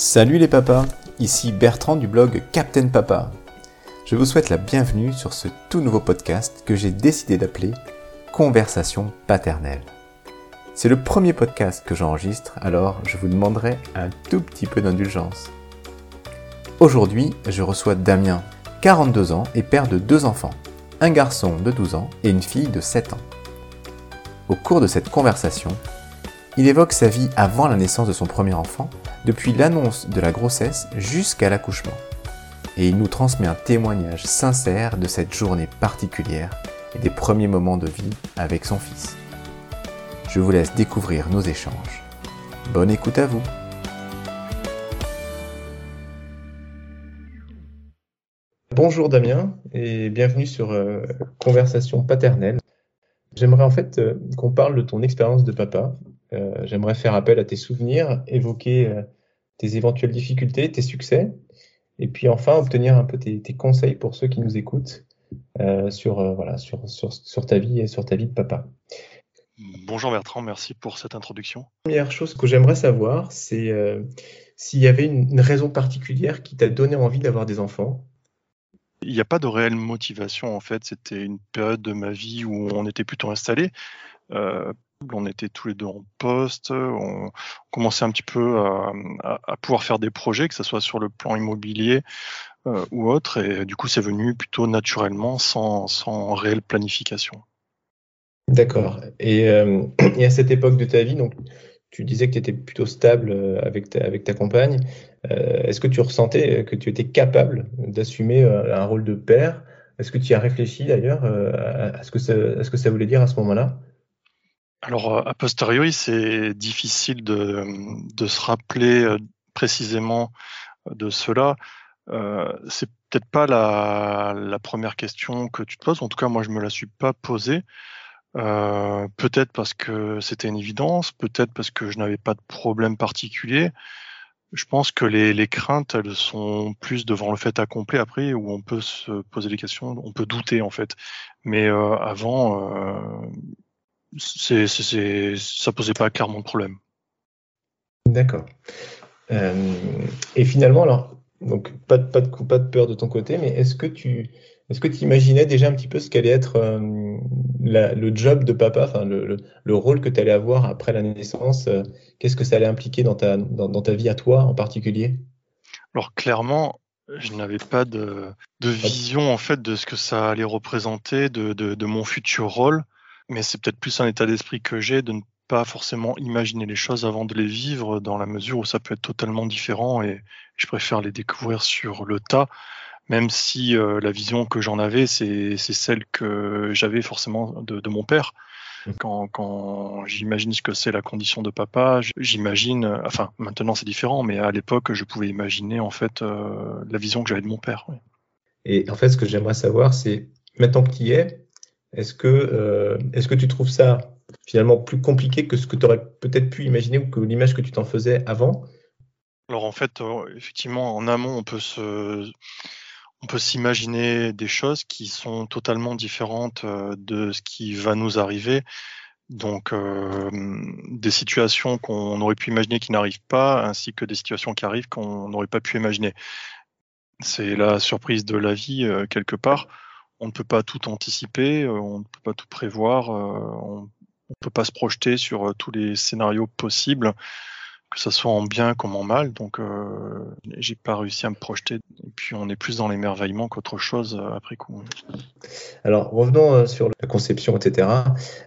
Salut les papas, ici Bertrand du blog Captain Papa. Je vous souhaite la bienvenue sur ce tout nouveau podcast que j'ai décidé d'appeler Conversation paternelle. C'est le premier podcast que j'enregistre, alors je vous demanderai un tout petit peu d'indulgence. Aujourd'hui, je reçois Damien, 42 ans et père de deux enfants, un garçon de 12 ans et une fille de 7 ans. Au cours de cette conversation, il évoque sa vie avant la naissance de son premier enfant, depuis l'annonce de la grossesse jusqu'à l'accouchement. Et il nous transmet un témoignage sincère de cette journée particulière et des premiers moments de vie avec son fils. Je vous laisse découvrir nos échanges. Bonne écoute à vous Bonjour Damien et bienvenue sur euh, Conversation paternelle. J'aimerais en fait euh, qu'on parle de ton expérience de papa euh, j'aimerais faire appel à tes souvenirs, évoquer tes éventuelles difficultés, tes succès, et puis enfin obtenir un peu tes, conseils pour ceux qui nous écoutent euh, sur, voilà, sur, sur, sur, ta vie et sur ta vie de papa. Bonjour Bertrand, merci pour cette introduction. première chose que j'aimerais savoir, c'est s'il y avait une, raison particulière qui t'a donné envie d'avoir des enfants. Il n'y a pas de réelle motivation en fait, c'était une période de ma vie où on était plutôt installé. On était tous les deux en poste, on commençait un petit peu à, pouvoir faire des projets, que ce soit sur le plan immobilier euh, ou autre, et du coup c'est venu plutôt naturellement, sans, réelle planification. D'accord. Euh, et, à cette époque de ta vie, tu disais que tu étais plutôt stable euh, avec ta, compagne. Est-ce que tu ressentais que tu étais capable d'assumer un rôle de père? Est-ce que tu as réfléchi d'ailleurs à ce que ça voulait dire à ce moment-là? Alors, euh, a posteriori, c'est difficile de, se rappeler euh, précisément euh, de cela. Euh, c'est peut-être pas la, première question que tu te poses. En tout cas, moi, je me la suis pas posée. Peut-être parce que c'était une évidence, peut-être parce que je n'avais pas de problème particulier. Je pense que les, craintes, elles sont plus devant le fait accompli après, où on peut se poser des questions, on peut douter en fait. Mais avant, c'est, c'est, ça posait pas clairement de problème. D'accord. Euh, et finalement, alors, donc pas de, pas, de, pas de peur de ton côté, mais est-ce que tu est-ce que tu imaginais déjà un petit peu ce qu'allait être euh, la, le job de papa, enfin le, le, le, rôle que tu allais avoir après la naissance euh, Qu'est-ce que ça allait impliquer dans ta, dans, dans, ta vie à toi en particulier? Alors clairement, je n'avais pas de, de vision en fait de ce que ça allait représenter, de, de, de mon futur rôle mais c'est peut-être plus un état d'esprit que j'ai de ne pas forcément imaginer les choses avant de les vivre, dans la mesure où ça peut être totalement différent et je préfère les découvrir sur le tas, même si euh, la vision que j'en avais, c'est celle que j'avais forcément de, de, mon père. Mmh. Quand, quand j'imagine ce que c'est la condition de papa, j'imagine, enfin maintenant c'est différent, mais à l'époque je pouvais imaginer en fait euh, la vision que j'avais de mon père. Oui. Et en fait, ce que j'aimerais savoir, c'est maintenant que tu y es, est-ce que, euh, est-ce que tu trouves ça finalement plus compliqué que ce que tu aurais peut-être pu imaginer ou que l'image que tu t'en faisais avant? Alors en fait, euh, effectivement, en amont, on peut s'imaginer des choses qui sont totalement différentes euh, de ce qui va nous arriver. Donc des situations qu'on aurait pu imaginer qui n'arrivent pas, ainsi que des situations qui arrivent qu'on n'aurait pas pu imaginer. C'est la surprise de la vie quelque part on ne peut pas tout anticiper, euh, on ne peut pas tout prévoir, euh, on ne peut pas se projeter sur euh, tous les scénarios possibles, que ce soit en bien comme en mal. Donc, euh, j'ai pas réussi à me projeter. Et puis, on est plus dans l'émerveillement qu'autre chose après coup. Alors, revenons sur la conception, etc.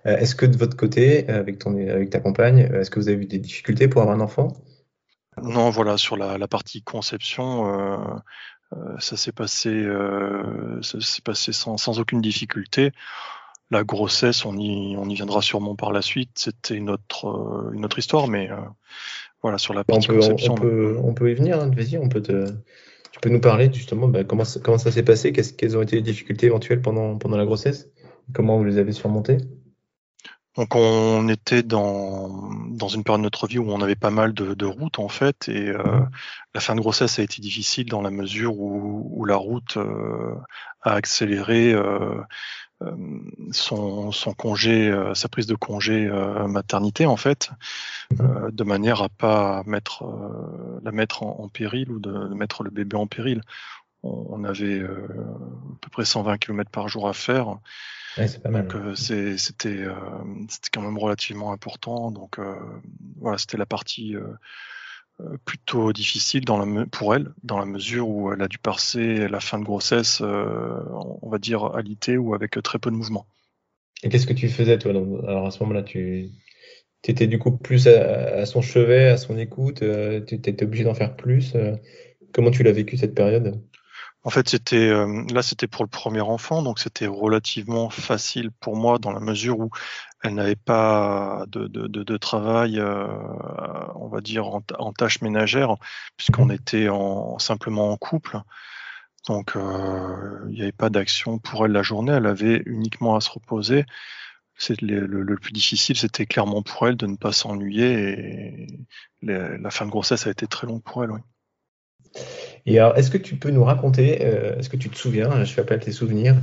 Est-ce que de votre côté, avec, ton, avec ta compagne, est-ce que vous avez eu des difficultés pour avoir un enfant? Non, voilà, sur la, la partie conception, euh, ça s'est passé, euh, ça s'est passé sans, sans, aucune difficulté. La grossesse, on y, on y viendra sûrement par la suite. C'était une autre, euh, une autre histoire, mais voilà sur la partie on peut, conception. On peut, on peut y venir. Hein, Vas-y, on peut te, tu peux nous parler justement bah, comment, comment ça s'est passé, qu'est-ce, quelles ont été les difficultés éventuelles pendant, pendant la grossesse, comment vous les avez surmontées? Donc on était dans, dans une période de notre vie où on avait pas mal de, de routes en fait et euh, la fin de grossesse a été difficile dans la mesure où, la route euh, a accéléré euh, son, congé, sa prise de congé maternité en fait, de manière à pas mettre la mettre en, péril ou de, mettre le bébé en péril. On, avait près 120 km par jour à faire. c'est pas mal. Donc c'était quand même relativement important. Donc voilà, c'était la partie euh, plutôt difficile dans la, pour elle, dans la mesure où elle a dû passer la fin de grossesse, euh, on va dire, alité ou avec très peu de mouvement. Et qu'est-ce que tu faisais, toi Alors à ce moment-là, tu étais du coup plus à, son chevet, à son écoute, euh, tu étais obligé d'en faire plus. comment tu l'as vécu cette période? En fait, c'était là, c'était pour le premier enfant, donc c'était relativement facile pour moi dans la mesure où elle n'avait pas de, travail, euh, on va dire, en, tâches ménagères, puisqu'on était en, simplement en couple. Donc, euh, il n'y avait pas d'action pour elle la journée. Elle avait uniquement à se reposer. C'est le, le, plus difficile, c'était clairement pour elle de ne pas s'ennuyer. Et la fin de grossesse a été très longue pour elle. Oui. Et alors, est-ce que tu peux nous raconter, euh, est-ce que tu te souviens, je fais appel à tes souvenirs,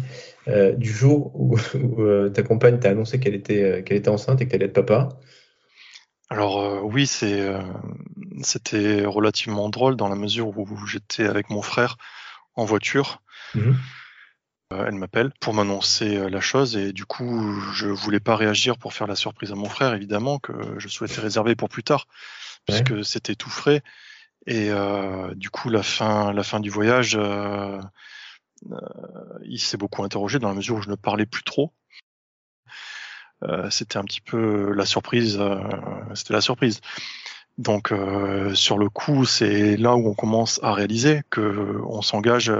euh, du jour où, euh, ta compagne t'a annoncé qu'elle était, qu'elle était enceinte et qu'elle allait être papa? Alors oui, c'est, c'était relativement drôle dans la mesure où j'étais avec mon frère en voiture. Mmh elle m'appelle pour m'annoncer la chose et du coup je voulais pas réagir pour faire la surprise à mon frère évidemment que je souhaitais réserver pour plus tard puisque c'était tout frais et euh, du coup, la fin, la fin du voyage, euh, euh, il s'est beaucoup interrogé dans la mesure où je ne parlais plus trop. c'était un petit peu la surprise. c'était la surprise. Donc sur le coup, c'est là où on commence à réaliser que on s'engage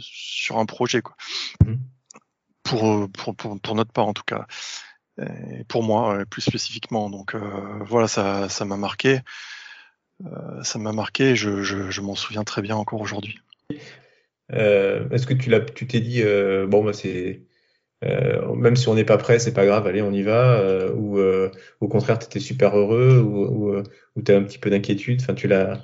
sur un projet, quoi. Mmh. Pour, pour, pour, notre part en tout cas. Et pour moi, plus spécifiquement. Donc voilà, ça, ça m'a marqué. Euh, ça m'a marqué je, m'en souviens très bien encore aujourd'hui. Euh, est-ce que tu l'as, tu t'es dit, euh, bon, bah, c'est. même si on n'est pas prêt, c'est pas grave, allez, on y va, ou au contraire, tu étais super heureux, ou, ou, tu as un petit peu d'inquiétude, enfin, tu l'as,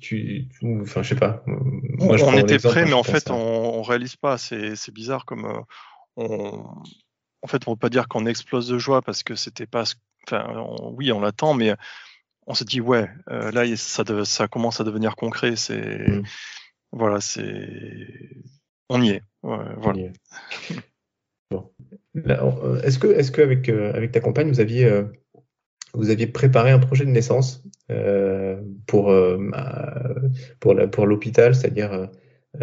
tu, enfin, je sais pas. on était prêt, mais en fait, on, on, réalise pas. C'est, bizarre comme on, en fait, on ne peut pas dire qu'on explose de joie parce que c'était pas, enfin, oui, on l'attend, mais on s'est dit ouais, euh, là ça, ça commence à devenir concret. C'est mmh. voilà, c'est on y est. voilà. Euh, est-ce que est-ce que avec euh, avec ta compagne vous aviez vous aviez préparé un projet de naissance pour pour pour l'hôpital, c'est-à-dire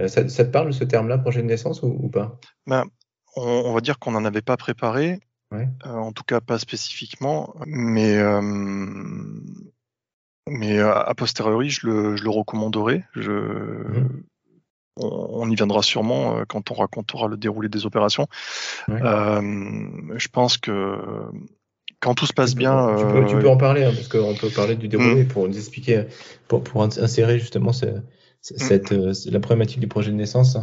ça, te parle ce terme-là, projet de naissance ou, pas? Ben, on, va dire qu'on n'en avait pas préparé. En tout cas, pas spécifiquement, mais mais a posteriori, je le, je le recommanderais. Je, mmh. on, y viendra sûrement quand on racontera le déroulé des opérations. je pense que quand tout se passe bien. Tu peux, tu peux en parler, hein, parce qu'on peut parler du déroulé mmh. pour nous expliquer, pour, pour insérer justement cette, la problématique du projet de naissance.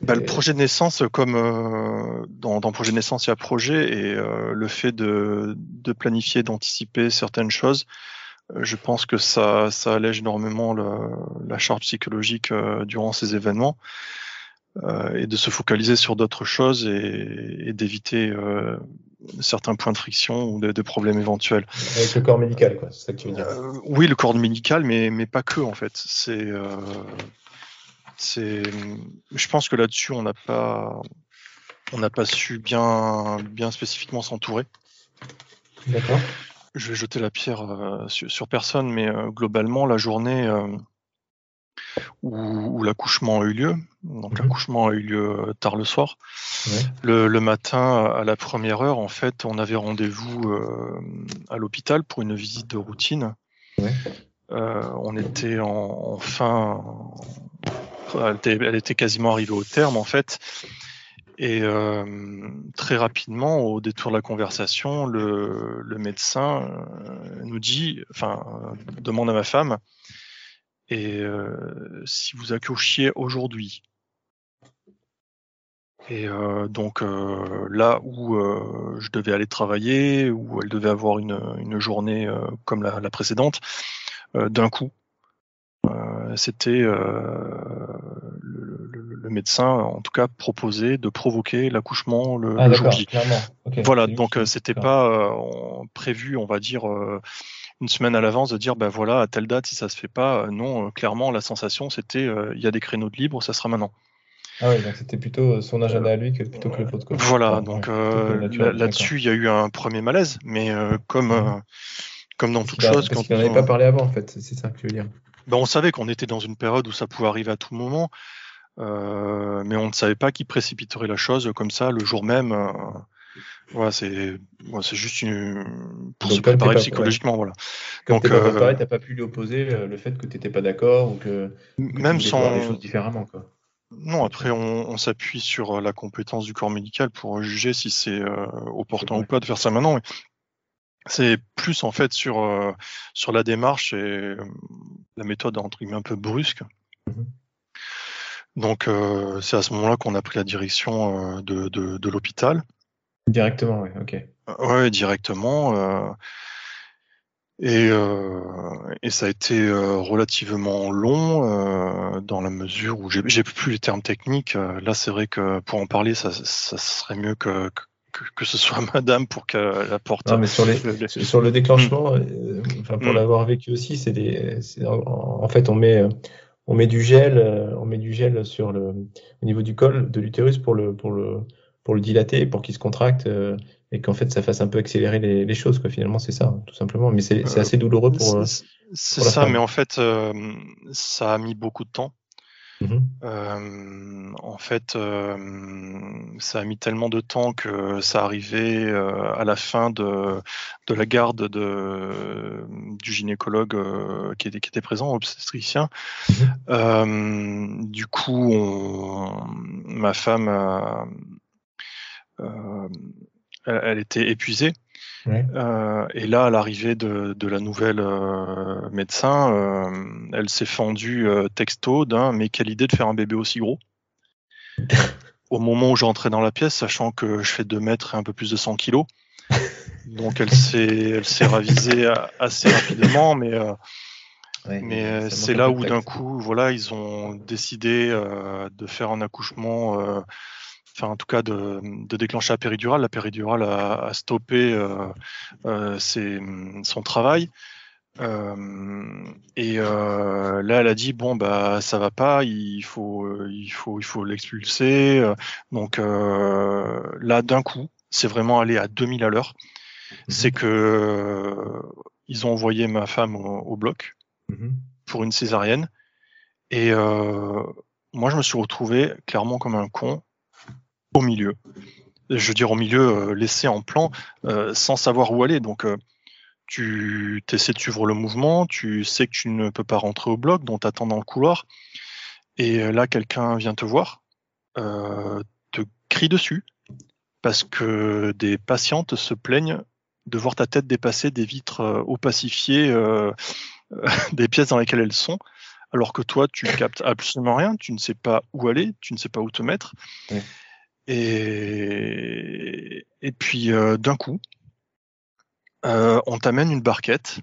Bah, le projet de naissance, comme dans, dans projet de naissance, il y a projet et le fait de, de planifier, d'anticiper certaines choses, je pense que ça, ça allège énormément la charge psychologique euh, durant ces événements euh, et de se focaliser sur d'autres choses et, d'éviter euh, certains points de friction ou de, problèmes éventuels. Avec le corps médical, quoi, c'est ça que tu veux dire Oui, le corps médical, mais, mais pas que en fait. C'est, c'est, je pense que là-dessus, on n'a pas, on n'a pas su bien, bien spécifiquement s'entourer. D'accord. Je vais jeter la pierre euh, sur, personne, mais euh, globalement, la journée euh, où, l'accouchement a eu lieu, donc mmh l'accouchement a eu lieu tard le soir, le, matin à la première heure, en fait, on avait rendez-vous à l'hôpital pour une visite de routine. on était en, fin, elle était, quasiment arrivée au terme en fait. Et euh, très rapidement, au détour de la conversation, le, médecin euh, nous dit, enfin, demande à ma femme, et euh, si vous accouchiez aujourd'hui? Et donc là où je devais aller travailler, où elle devait avoir une, journée comme la précédente, d'un coup, c'était le, médecin, en tout cas, proposait de provoquer l'accouchement le, Ah, le jour J. Voilà, donc euh, c'était pas euh, prévu, on va dire, euh, une semaine à l'avance de dire, ben voilà, à telle date, si ça se fait pas, non, euh, clairement, la sensation, c'était, euh, il y a des créneaux de libre, ça sera maintenant. Ah oui, donc c'était plutôt son agenda à lui que plutôt que le quoi. Voilà, donc ouais, euh, là-dessus, il y a eu un premier malaise, mais comme, Mhm. comme dans toute chose, Parce qu'il n'en avait pas parlé avant, en fait, c'est c'est ça que je veux dire. ben, on savait qu'on était dans une période où ça pouvait arriver à tout moment, euh, mais on ne savait pas qui précipiterait la chose comme ça le jour même. euh, voilà, c'est voilà, c'est juste une, pour Donc, se préparer pas- psychologiquement, voilà. Comme Donc, pas euh, préparé, t'as pas pu lui opposer le fait que t'étais pas d'accord ou que, que tu Même voulais voir les sans, choses différemment, quoi. non, après on, on s'appuie sur la compétence du corps médical pour juger si c'est opportun Ouais. ou pas de faire ça maintenant. mais C'est plus en fait sur euh, sur la démarche et euh, la méthode entre guillemets un peu brusque. Mhm. Donc euh, c'est à ce moment-là qu'on a pris la direction euh, de, de, de l'hôpital. Directement, ouais, ok. Ouais, directement. euh, et, et ça a été relativement long dans la mesure où j'ai plus les termes techniques. Là, c'est vrai que pour en parler, ça, ça serait mieux que, que, que ce soit Madame pour qu'elle apporte. Non, mais sur, les, le- le- sur le déclenchement, euh, enfin, pour Mm. l'avoir vécu aussi, c'est en, en fait, on met, on met du gel, euh, on met du gel sur le, au niveau du col de l'utérus pour le, pour le, pour le dilater, pour qu'il se contracte, euh, et qu'en fait, ça fasse un peu accélérer les, les choses, quoi. Finalement, c'est ça, tout simplement. Mais c'est, Euh, assez douloureux pour. C'est ça, femme. mais en fait, euh, ça a mis beaucoup de temps. mhm. Euh, en fait, ça a mis tellement de temps que ça arrivait à la fin de, de la garde de, du gynécologue euh, qui, était, qui était présent, obstétricien. Mhm. Euh, du coup, on- ma femme, euh, elle, elle était épuisée. Ouais. Et là, à l'arrivée de, de la nouvelle médecin, elle s'est fendue texto d'un mais quelle idée de faire un bébé aussi gros? Au moment où j'entrais dans la pièce, sachant que je fais 2 mètres et un peu plus de 100 kilos. Donc elle s'est elle s'est ravisée assez rapidement, mais euh, Ouais, mais euh, c'est là où d'un coup, voilà, ils ont décidé euh, de faire un accouchement, enfin en tout cas de, de déclencher la péridurale. La péridurale a, a stoppé ses- son travail. Et là, elle a dit bon bah ça va pas, il faut il faut il faut l'expulser. Donc là, d'un coup, c'est vraiment allé à 2000 à l'heure. C'est que euh, ils ont envoyé ma femme au- au bloc Mhm. pour une césarienne. Et euh, moi, je me suis retrouvé clairement comme un con au milieu. Je veux dire au milieu, euh, laissé en plan, sans savoir où aller. Donc, tu essaies de suivre le mouvement, tu sais que tu ne peux pas rentrer au bloc, donc t'attends dans le couloir. Et là, quelqu'un vient te voir, euh, te crie dessus, parce que des patientes se plaignent de voir ta tête dépasser des vitres euh, opacifiées euh, des pièces dans lesquelles elles sont, alors que toi, tu captes absolument rien, tu ne sais pas où aller, tu ne sais pas où te mettre. Ouais. Et, et puis, euh, d'un coup, on t'amène une barquette.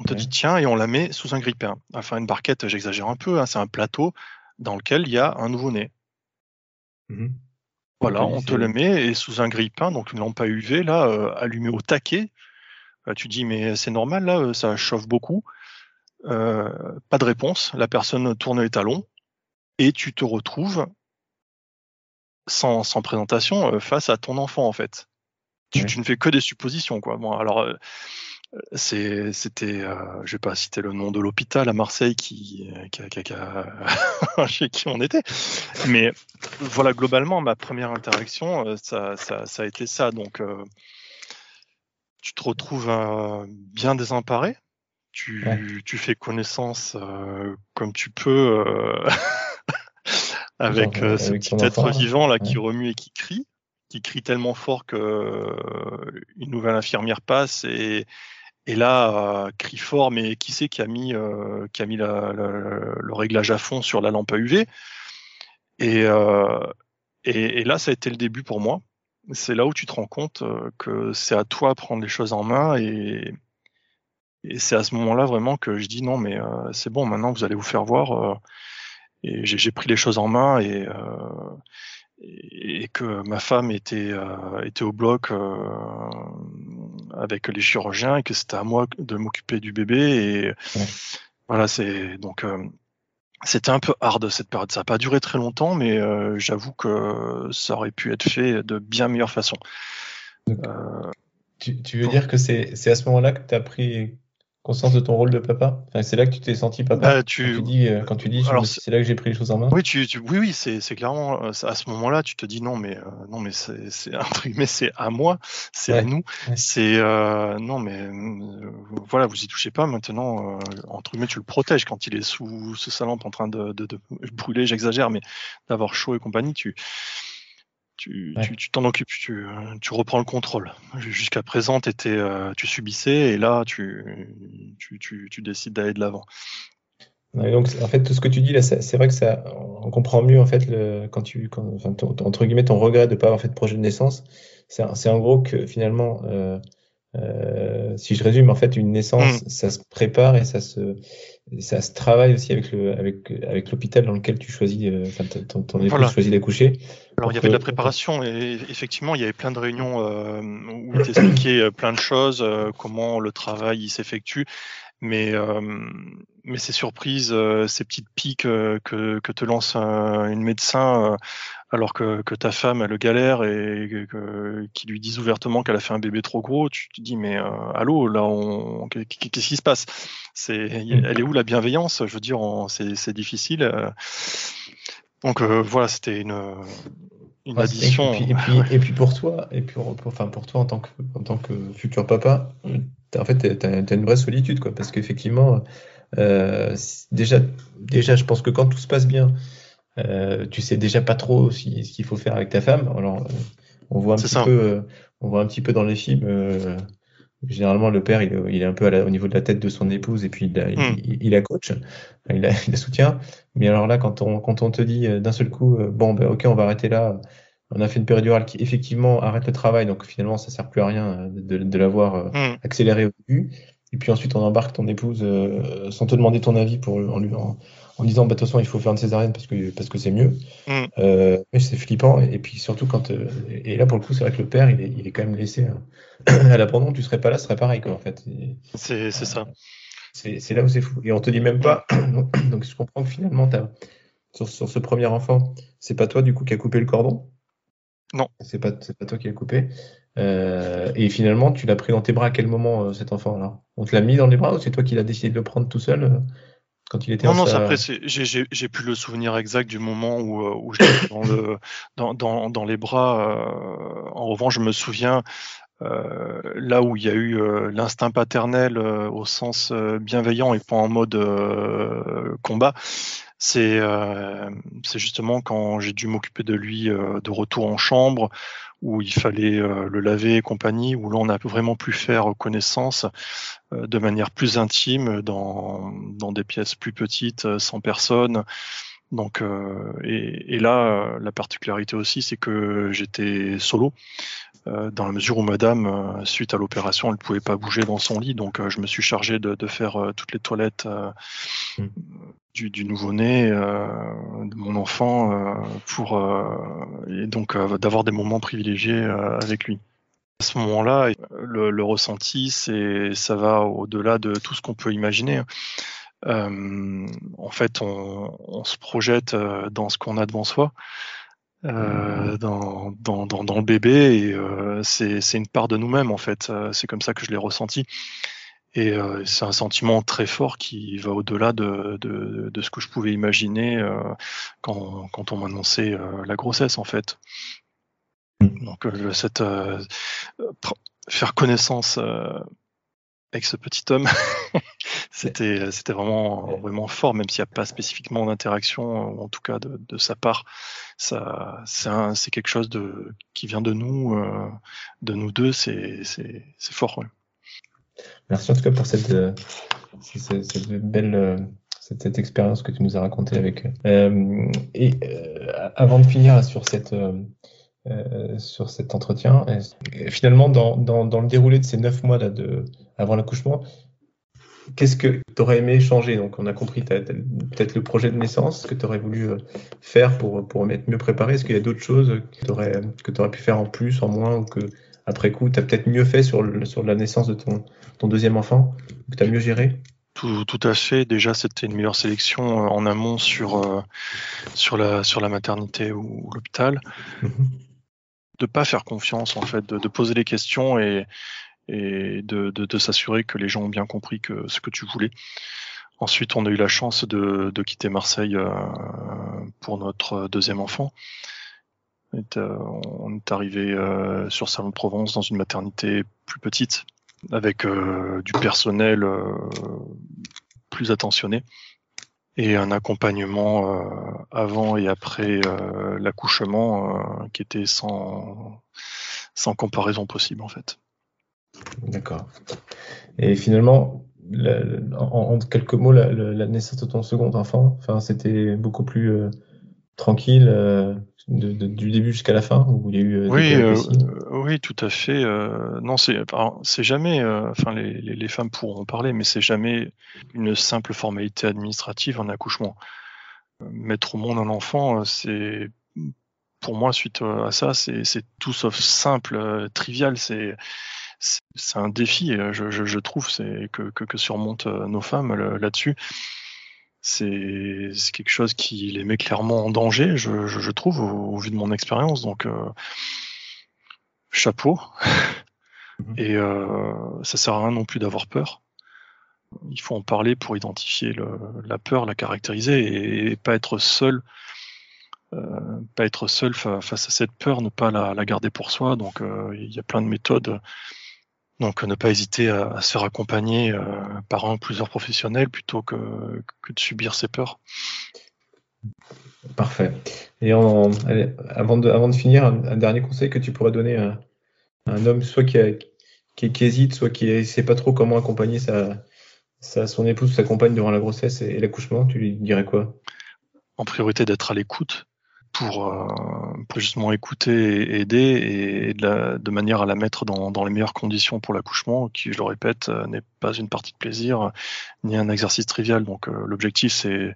On te dit tiens, et on la met sous un grippin. Enfin, une barquette, j'exagère un peu, hein, c'est un plateau dans lequel il y a un nouveau-né. Mhm. Voilà, on te le met et sous un grille-pain, donc une lampe à UV, là, euh, allumée au taquet. Euh, tu dis, mais c'est normal, là, euh, ça chauffe beaucoup. Euh, pas de réponse. La personne tourne les talons et tu te retrouves sans, sans présentation face à ton enfant, en fait. Tu, Ouais. tu ne fais que des suppositions, quoi. Bon, alors, euh, c'était, euh, je vais pas citer le nom de l'hôpital à Marseille qui, qui, a- qui qui a- chez qui on était, mais voilà, globalement, ma première interaction, euh, ça, ça, ça a été ça. Donc, euh, tu te retrouves euh, bien désemparé. Tu, Ouais. tu fais connaissance euh, comme tu peux euh, avec Genre, euh, euh, ce avec petit être enfant, vivant là qui remue et qui crie, qui crie tellement fort que euh, une nouvelle infirmière passe et, et là euh, crie fort, mais qui c'est qui a mis euh, qui a mis la- la- le réglage à fond sur la lampe à UV et, euh, et, et là ça a été le début pour moi. C'est là où tu te rends compte euh, que c'est à toi de prendre les choses en main et, et c'est à ce moment-là vraiment que je dis non mais euh, c'est bon maintenant vous allez vous faire voir euh, et j'ai pris les choses en main et, et que ma femme était, était au bloc avec les chirurgiens et que c'était à moi de m'occuper du bébé. Et voilà, c'est donc c'était un peu hard cette période. Ça n'a pas duré très longtemps, mais j'avoue que ça aurait pu être fait de bien meilleure façon. tu, tu, veux dire que c'est à ce moment-là que tu as pris conscience de ton rôle de papa. Enfin, C'est là que tu t'es senti papa bah, tu... Quand tu dis, euh, quand tu dis c'est là que j'ai pris les choses en main. Oui, tu, tu oui, oui c'est clairement euh, à ce moment-là, tu te dis non, mais euh, non, mais c'est un truc, mais c'est à moi, c'est à nous, c'est euh, non, mais voilà, vous y touchez pas maintenant. entre guillemets, tu le protèges quand il est sous ce sa lampe en train de, de, de brûler, j'exagère, mais d'avoir chaud et compagnie, tu tu t'en occupes, tu, tu, reprends le contrôle. Jusqu'à présent, étais, euh, tu subissais et là, tu, tu, tu décides d'aller de l'avant. donc, en fait, tout ce que tu dis là, c'est vrai que ça, on comprend mieux en fait le, quand tu, quand, enfin, entre guillemets, ton regret de ne pas avoir fait de projet de naissance. C'est en gros que finalement, euh, euh, si je résume, en fait, une naissance, mm. ça se prépare et ça se, ça se travaille aussi avec le, avec, avec l'hôpital dans lequel tu choisis, euh, enfin, ton, ton épouse choisit d'accoucher. Alors, il y avait de la préparation et effectivement, il y avait plein de réunions euh, où tu expliquais euh, plein de choses, euh, comment le travail s'effectue. Mais, mais ces surprises, ces petites piques que, que te lance une médecin alors que, que, ta femme elle galère et que, qui lui disent ouvertement qu'elle a fait un bébé trop gros, tu te dis mais allô là on qu'est-ce qui se passe? C'est elle est où la bienveillance? Je veux dire c'est difficile. Donc voilà c'était une une addition. Et puis, et, puis, pour toi, et puis enfin pour toi en tant que, en tant que futur papa, en fait, tu as, une vraie solitude, quoi, parce qu'effectivement, euh, déjà, déjà, je pense que quand tout se passe bien, euh, tu sais déjà pas trop ce qu'il faut faire avec ta femme. Alors, on voit un petit peu, euh, on voit un petit peu dans les films. Euh, généralement, le père, il, il est un peu au niveau de la tête de son épouse et puis il, a, il, hmm. il, a coach, il a, il a soutien. Mais alors là, quand on, quand on te dit d'un seul coup, bon, ben, ok, on va arrêter là, on a fait une péridurale qui effectivement arrête le travail, donc finalement ça sert plus à rien de, de l'avoir hmm. accéléré au début. Et puis ensuite on embarque ton épouse sans te demander ton avis pour en lui en, en disant bah, de toute façon il faut faire une césarienne parce que parce que c'est mieux. Mm. Euh, mais c'est flippant et, puis surtout quand euh, et là pour le coup c'est vrai que le père il est, il est quand même laissé hein. à l'abandon. Tu serais pas là, ce serait pareil quoi en fait. C'est c'est ça. C'est là où c'est fou et on te dit même pas. donc je comprends que finalement as, sur, sur ce premier enfant c'est pas toi du coup qui a coupé le cordon? Non. C'est pas c'est pas toi qui a coupé. Euh, et finalement, tu l'as pris dans tes bras à quel moment cet enfant là On te l'a mis dans les bras ou c'est toi qui l'as décidé de le prendre tout seul quand il était Non, non, après, j'ai plus le souvenir exact du moment où, euh, où j'étais dans, le, dans, dans, dans, les bras. Euh, en revanche, je me souviens euh, là où il y a eu euh, l'instinct paternel euh, au sens bienveillant et pas en mode combat. C'est justement quand j'ai dû m'occuper de lui de retour en chambre, où il fallait le laver et compagnie, où là on a vraiment pu faire connaissance de manière plus intime dans, dans des pièces plus petites, sans personne. Donc, et, là, la particularité aussi, c'est que j'étais solo. Euh, dans la mesure où madame, euh, suite à l'opération, elle ne pouvait pas bouger dans son lit. Donc, euh, je me suis chargé de, de faire toutes les toilettes mm. du, du nouveau-né, de mon enfant, pour, et donc d'avoir des moments privilégiés avec lui. À ce moment-là, le, le ressenti, c'est, ça va au-delà de tout ce qu'on peut imaginer. Euh, en fait, on, on, se projette dans ce qu'on a devant soi. Euh, dans, dans, dans, dans, le bébé et euh, c'est une part de nous-mêmes en fait. Euh, c'est comme ça que je l'ai ressenti. Et euh, c'est un sentiment très fort qui va au-delà de, de, de, ce que je pouvais imaginer euh, quand, quand on m'annonçait la grossesse en fait. Donc cette faire connaissance avec ce petit homme, c'était c'était vraiment vraiment fort, même s'il n'y a pas spécifiquement d'interaction, en tout cas de, de sa part. Ça, c'est quelque chose de qui vient de nous, euh, de nous deux. C'est c'est fort. Ouais. Merci en tout cas pour cette euh, cette, cette belle euh, cette, cette, expérience que tu nous as racontée avec. Euh, et avant de finir sur cette euh, sur cet entretien. Et finalement, dans, dans, dans, le déroulé de ces neuf mois là de, avant l'accouchement, qu'est-ce que tu aurais aimé changer? Donc, on a compris peut-être le projet de naissance que tu aurais voulu euh, faire pour, pour être mieux préparé. Est-ce qu'il y a d'autres choses que tu aurais, aurais, pu faire en plus, en moins, ou que après coup, tu as peut-être mieux fait sur, le, sur la naissance de ton, ton deuxième enfant, que tu as mieux géré? Tout, tout, à fait. Déjà, c'était une meilleure sélection euh, en amont sur, euh, sur, la, sur la maternité ou, l'hôpital. Mhm. De pas faire confiance, en fait, de, poser les questions et, et de, de, s'assurer que les gens ont bien compris que, ce que tu voulais. Ensuite, on a eu la chance de, de quitter Marseille euh, pour notre deuxième enfant. On est arrivé euh, sur Salon de Provence dans une maternité plus petite, avec euh, du personnel plus attentionné et un accompagnement avant et après l'accouchement qui était sans, sans comparaison possible en fait. D'accord. Et finalement, en, quelques mots, la, naissance de ton second enfant, enfin, c'était beaucoup plus euh, tranquille euh, du début jusqu'à la fin, où il y a eu. Euh, oui, oui, tout à fait. non, c'est, c'est jamais. Enfin, les, les, femmes pourront en parler, mais c'est jamais une simple formalité administrative en accouchement. Mettre au monde un enfant, c'est pour moi, suite à ça, c'est tout sauf simple, trivial. C'est c'est un défi, euh, je, trouve, c'est que, que, surmontent euh, nos femmes là-dessus. C'est quelque chose qui les met clairement en danger, je, trouve, au, vu de mon expérience. Donc, euh, chapeau. Mhm. Et ça sert à rien non plus d'avoir peur. Il faut en parler pour identifier la peur, la caractériser et, pas être seul. pas être seul face à cette peur, ne pas la, garder pour soi. Donc, il y a plein de méthodes donc ne pas hésiter à, se faire accompagner euh, par un ou plusieurs professionnels plutôt que, de subir ses peurs. Parfait. Et avant, de, avant de finir, un, dernier conseil que tu pourrais donner à, un homme, soit qui, qui, hésite, soit qui ne sait pas trop comment accompagner sa, son épouse ou sa compagne durant la grossesse et l'accouchement, tu lui dirais quoi? En priorité d'être à l'écoute, pour, euh, pour, justement écouter et aider et de, de, manière à la mettre dans, dans les meilleures conditions pour l'accouchement, qui, je le répète, euh, n'est pas une partie de plaisir ni un exercice trivial. Donc euh, l'objectif, c'est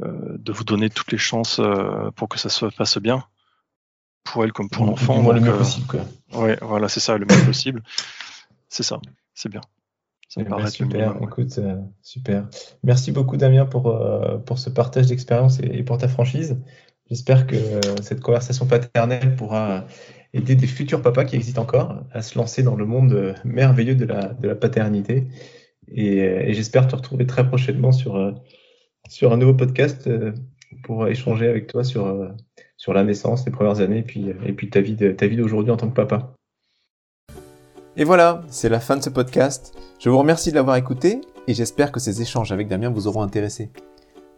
de vous donner toutes les chances pour que ça se passe bien, pour elle comme pour l'enfant. Le mieux possible. Quoi. Ouais, voilà, c'est ça, le mieux possible. C'est ça, c'est bien. Ça me eh ben, super, écoute, super. Merci beaucoup Damien pour, pour ce partage d'expérience et, pour ta franchise. J'espère que cette conversation paternelle pourra aider des futurs papas qui existent encore à se lancer dans le monde merveilleux de la, paternité. Et, j'espère te retrouver très prochainement sur, sur un nouveau podcast pour échanger avec toi sur, sur la naissance, les premières années, et puis, et puis ta vie d'aujourd'hui en tant que papa. Et voilà, c'est la fin de ce podcast. Je vous remercie de l'avoir écouté et j'espère que ces échanges avec Damien vous auront intéressé.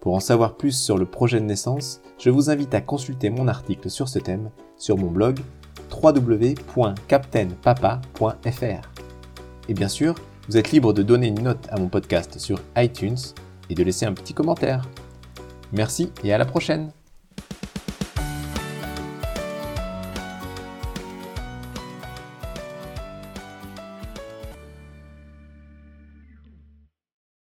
Pour en savoir plus sur le projet de naissance, je vous invite à consulter mon article sur ce thème sur mon blog www.captainpapa.fr. Et bien sûr, vous êtes libre de donner une note à mon podcast sur iTunes et de laisser un petit commentaire. Merci et à la prochaine